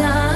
time.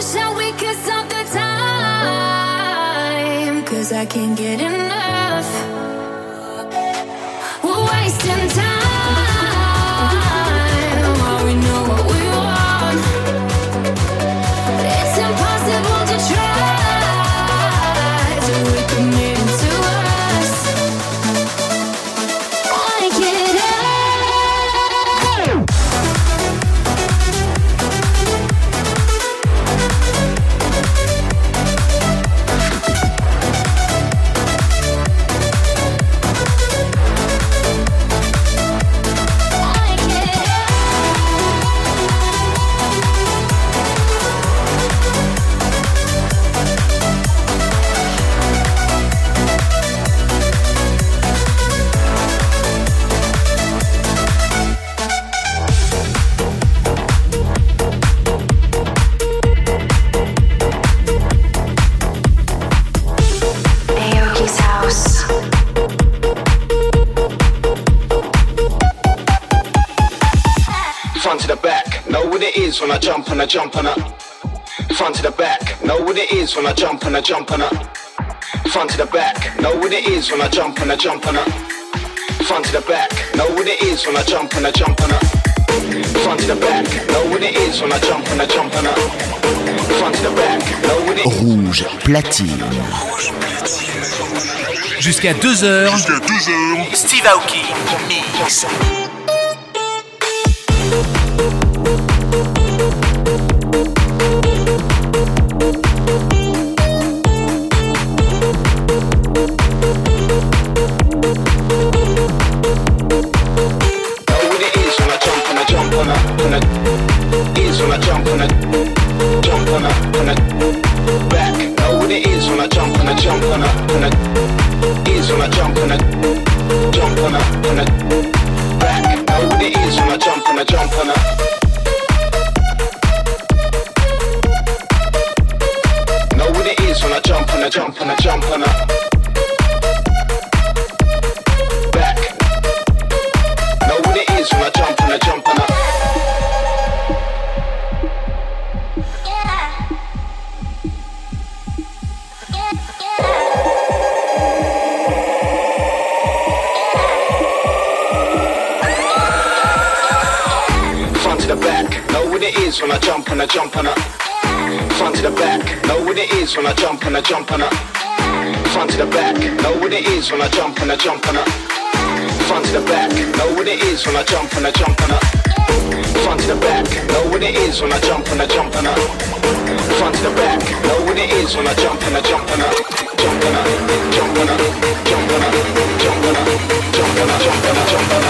wish that we could stop the time. Cause I can't get enough. We're wasting time. jump and I jump and I front to the back. Know what it is when I jump and I jump and I front to the back. Know what it is when I jump and I jump and I front to the back. Know what it is when I jump and I jump and I front to the back. Know what it is when I jump and I jump and I front to the back. Know what it is. Rouge platine. Rouge platine. Jusqu'à 2h. Jusqu'à 2h. Steve Aoki mix. Jump and I and I is when I jump and I jump and I and I back. Know what it is when I jump and I jump and I. Know what it is when I jump and I jump and I jump and I is when I jump and I jump and I. Front to the back, know what it is when I jump and I jump and I. Front to the back, know what it is when I jump and I jump and I. Front to the back, know what it is when I jump and I jump and I. Front to the back, know what it is when I jump and I jump and I. Jump and I, jump and I, jump and I, jump and I, jump and I, jump and I, jump and I,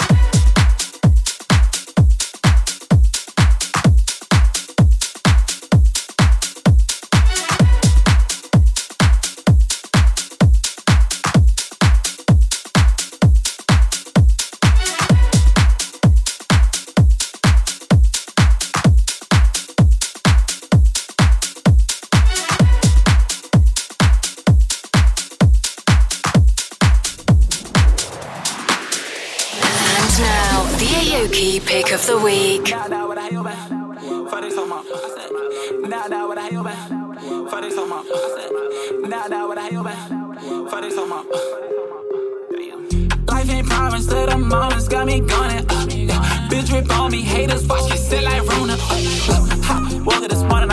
Money so much. Life ain't promised to the moments, got me gunning. Uh, yeah. Bitch, rip on me, haters watch it sit like Rona. Uh, uh, woke up this morning,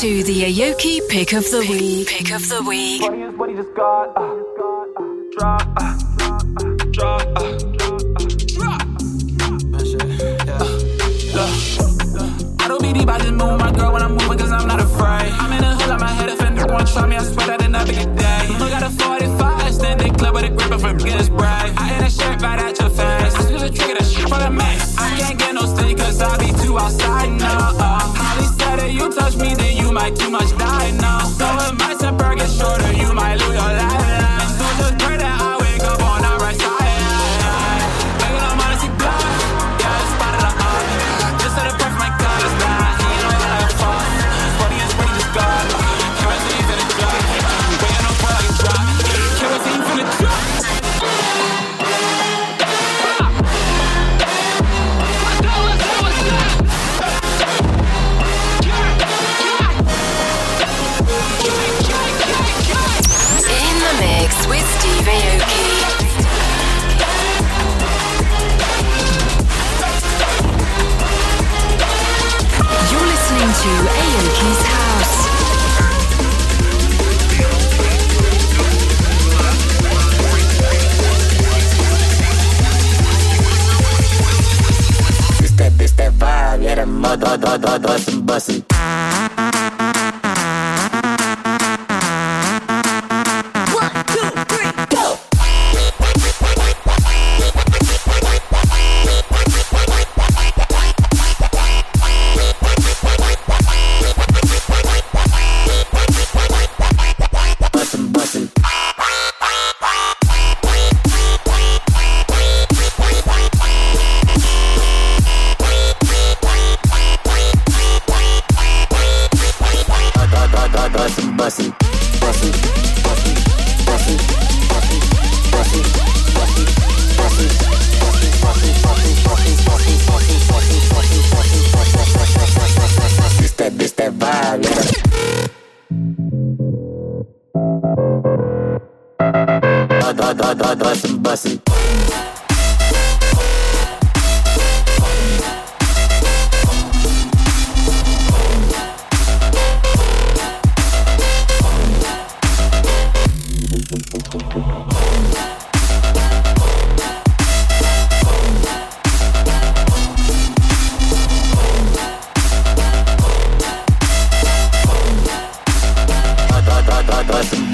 to the Aoki Pick of the Week. Pick of the Week. What what just got?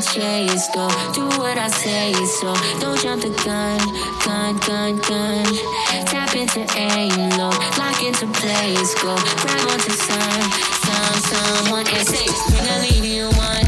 chase. Go do what I say, so don't jump the gun, gun, gun, gun. Tap into aim low, lock into place. Go grab onto some, some, someone and say, when I leave you one.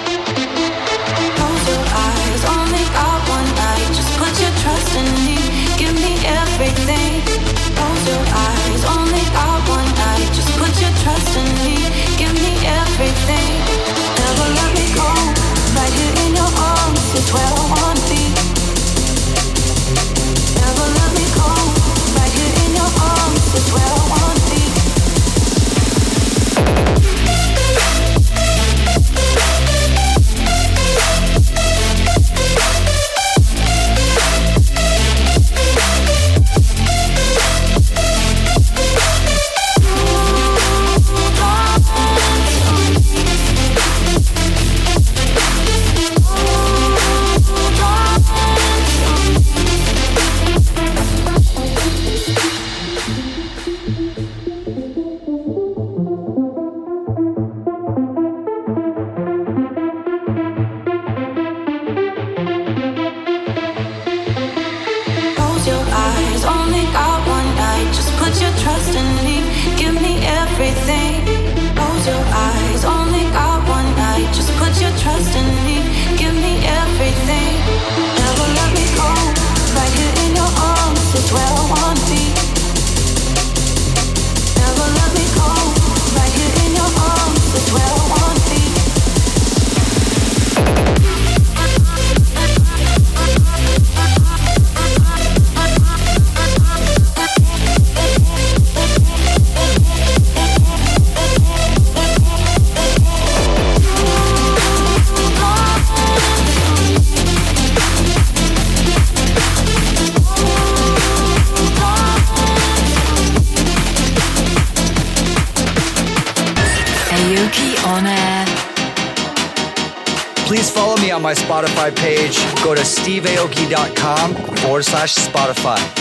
steveaoki.com forward slash Spotify.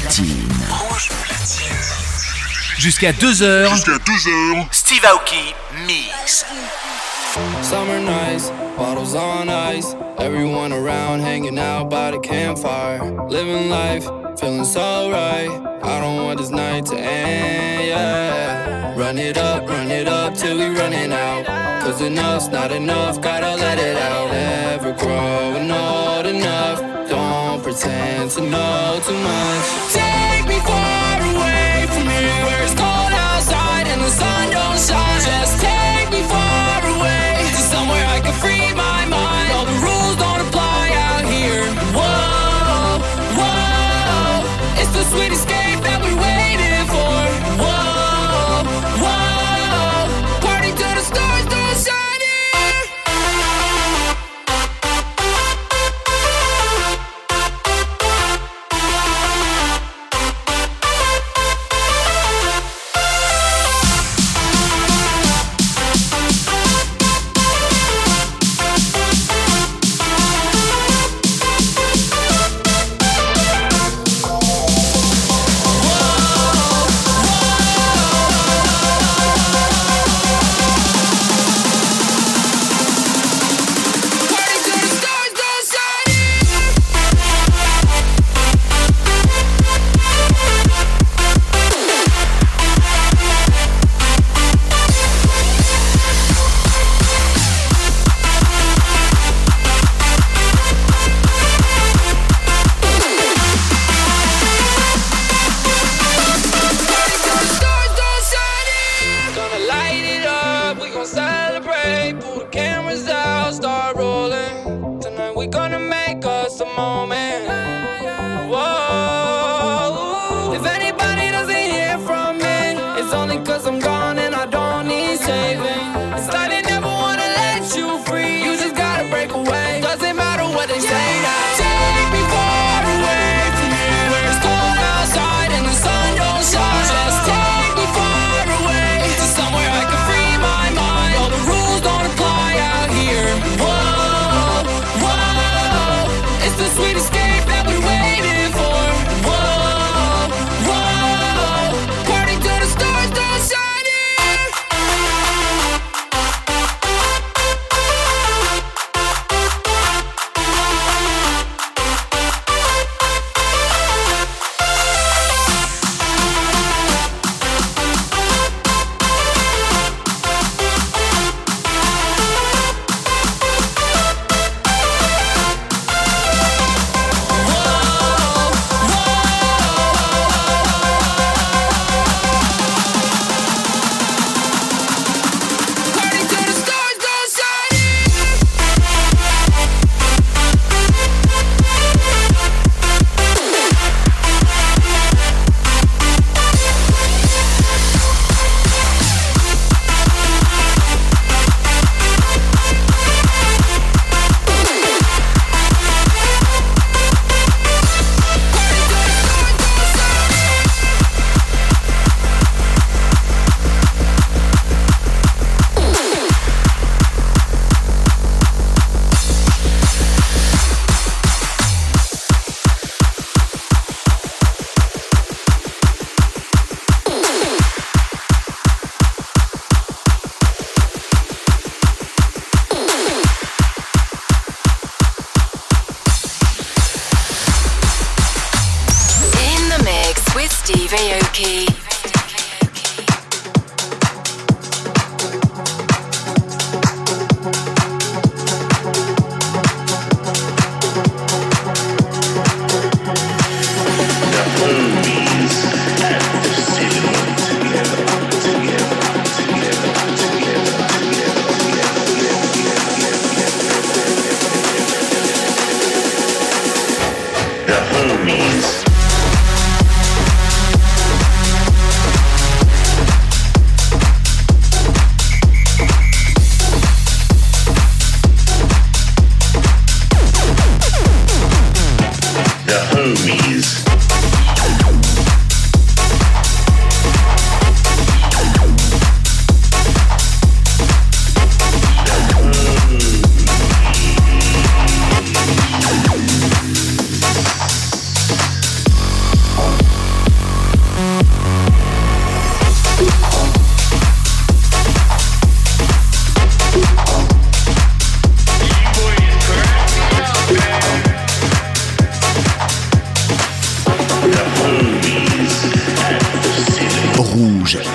Platine. Jusqu'à 2h. Jusqu'à 2h. Steve Aoki Mix. Summer nights, bottles on ice. Everyone around hanging out by the campfire. Living life, feeling so right. I don't want this night to end, yeah. Run it up, run it up till we running out. Cause enough's not enough, gotta let it out. Never growing old enough. Pretend to know too much. Take me far away from here where it's cold outside and the sun don't shine. Just take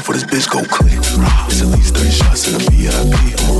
for this bitch go click. It's at least 30 shots in a VIP.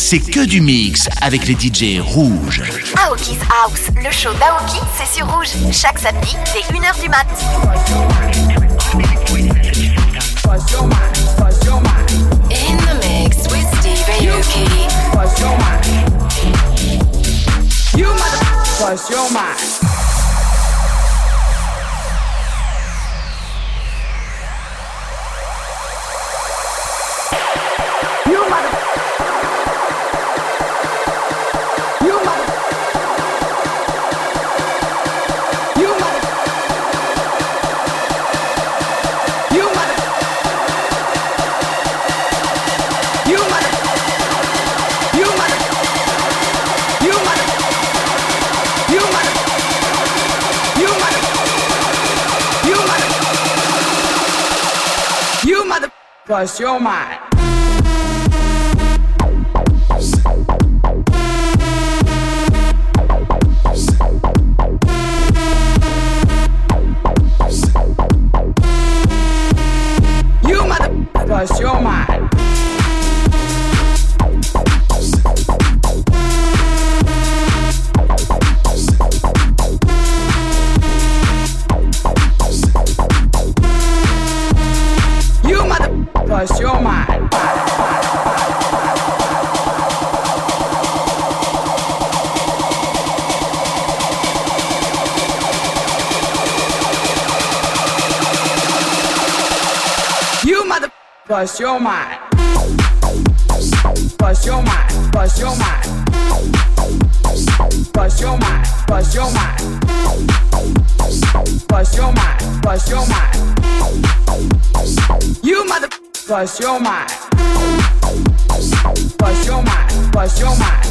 c'est que du mix avec les DJ rouges. Aoki's House, le show d'Aoki, c'est sur rouge. Chaque samedi, c'est 1h du mat. In the mix with Steve Aoki. You mother. Your. lost your mind. bust your mind. Bust your mind, bust your mind. Bust your mind, bust your mind. Bust your mind, bust your mind. You mother bust your mind. Bust your mind, bust your mind.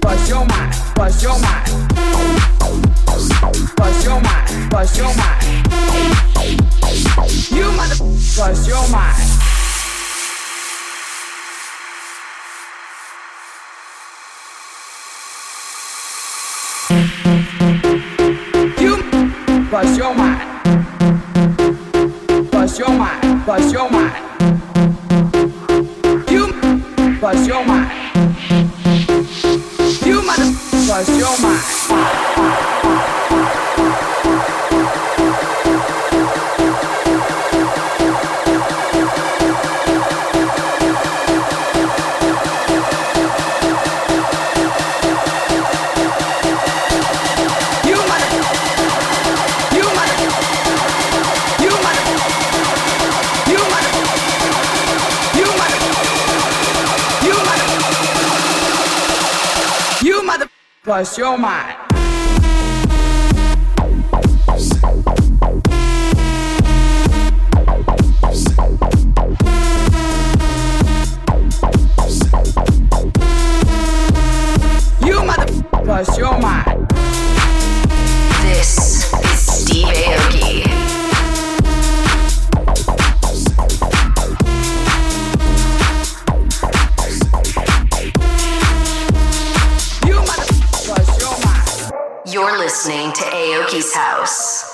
Bust your mind, bust your mind bust your mind, bust your mind. You mother bust your mind. You bust your mind, bust your mind, bust your mind. Bless your mind. Bless your mind. House.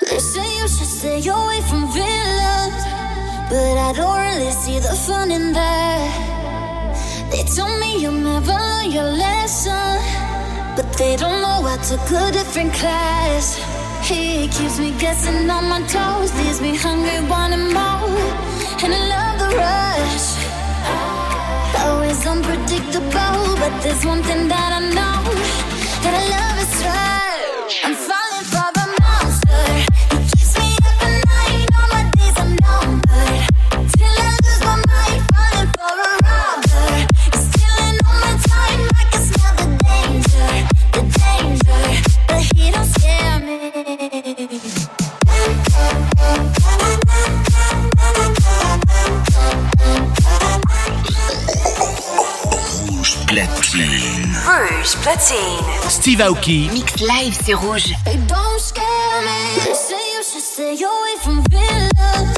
They say you should stay away from villains, but I don't really see the fun in that. They told me you'll never learn your lesson, but they don't know I took a different class. He keeps me guessing on my toes, leaves me hungry, wanting more, and I love the rush. Always unpredictable, but there's one thing that I know that I love is right. I'm falling platine. Steve Aoki. Mix live, c'est rouge. They don't scare me. Say you should stay away from villains,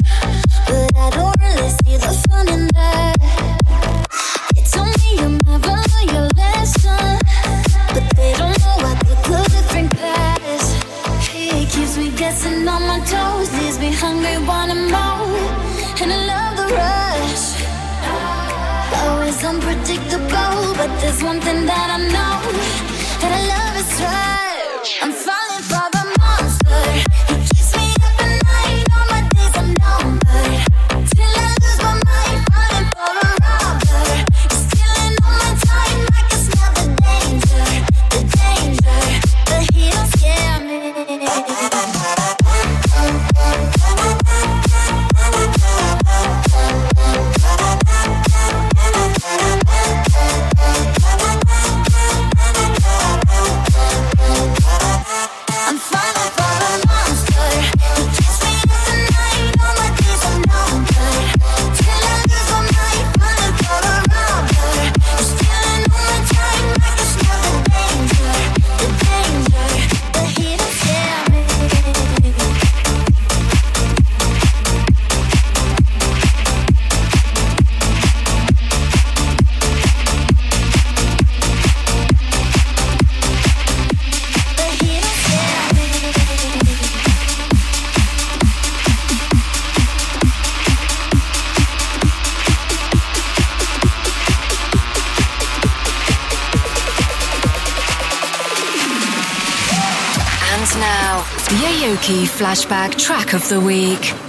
but I don't really see the fun in that. They told me you'll never learn your lesson, but they don't know I took a different class. He keeps me guessing on my toes, leaves me hungry, wanting more, and I love the rush. Always unpredictable, but there's one thing that I know flashback track of the week.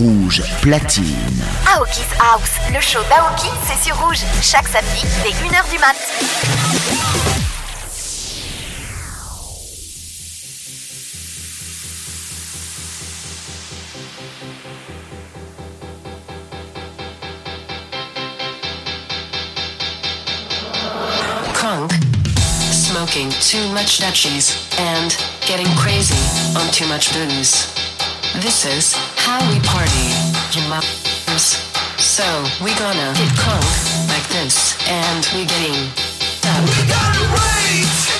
Rouge Platine. Aoki's House, le show d'Aoki, c'est sur Rouge, chaque samedi dès 1h du mat. smoking too much Dutchies and getting crazy on too much booze. This is how we party, you. So we gonna get crunk like this, and we getting. Dumb. We gotta rage.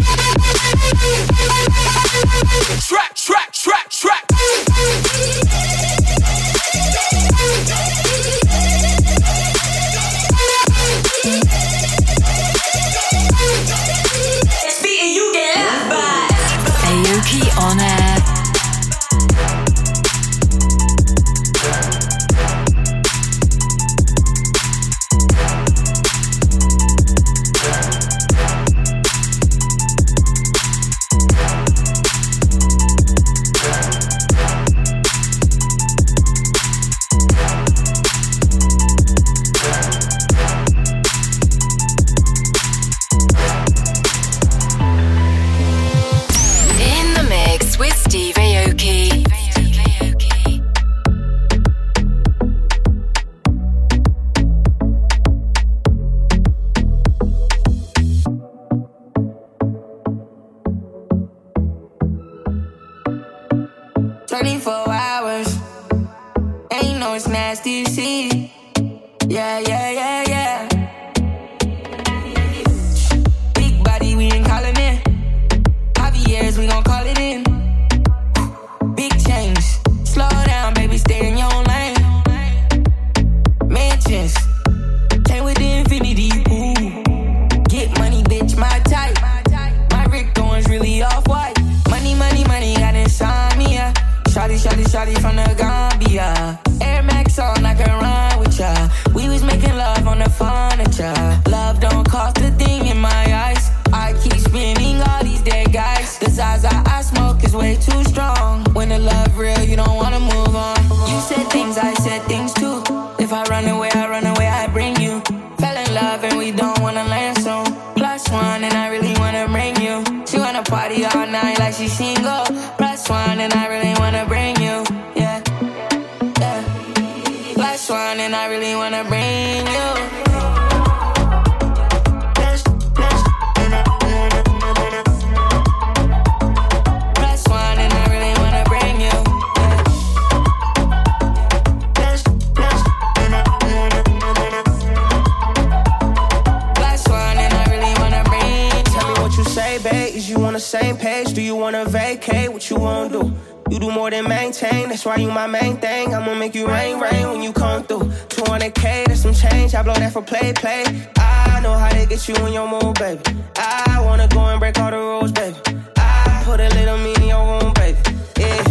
That's why you my main thing. I'ma make you rain, rain when you come through. 200k, that's some change. I blow that for play, play. I know how to get you in your mood, baby. I wanna go and break all the rules, baby. I put a little me in your room, baby. Yeah.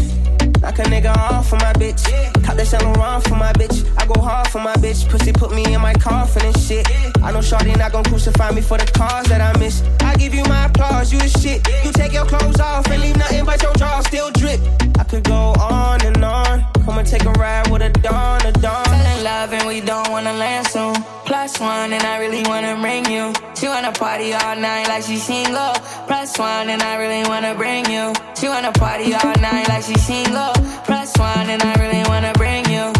Knock a nigga off for my bitch. Cop that Saint Laurent for my bitch. I go hard for my bitch. Pussy put me in my coffin and shit. I know Shorty not gon' crucify me for the cause that I miss. I give you my applause, you a shit. You take your clothes off and leave nothing but your jaw still drip. I could go on and on. Come and take a ride with a dawn, a dawn. Fell in love and we don't wanna land soon. Plus one and I really wanna bring you. She wanna party all night like she single. Plus one and I really wanna bring you. She wanna party all night like she single. Plus one and I really wanna bring you.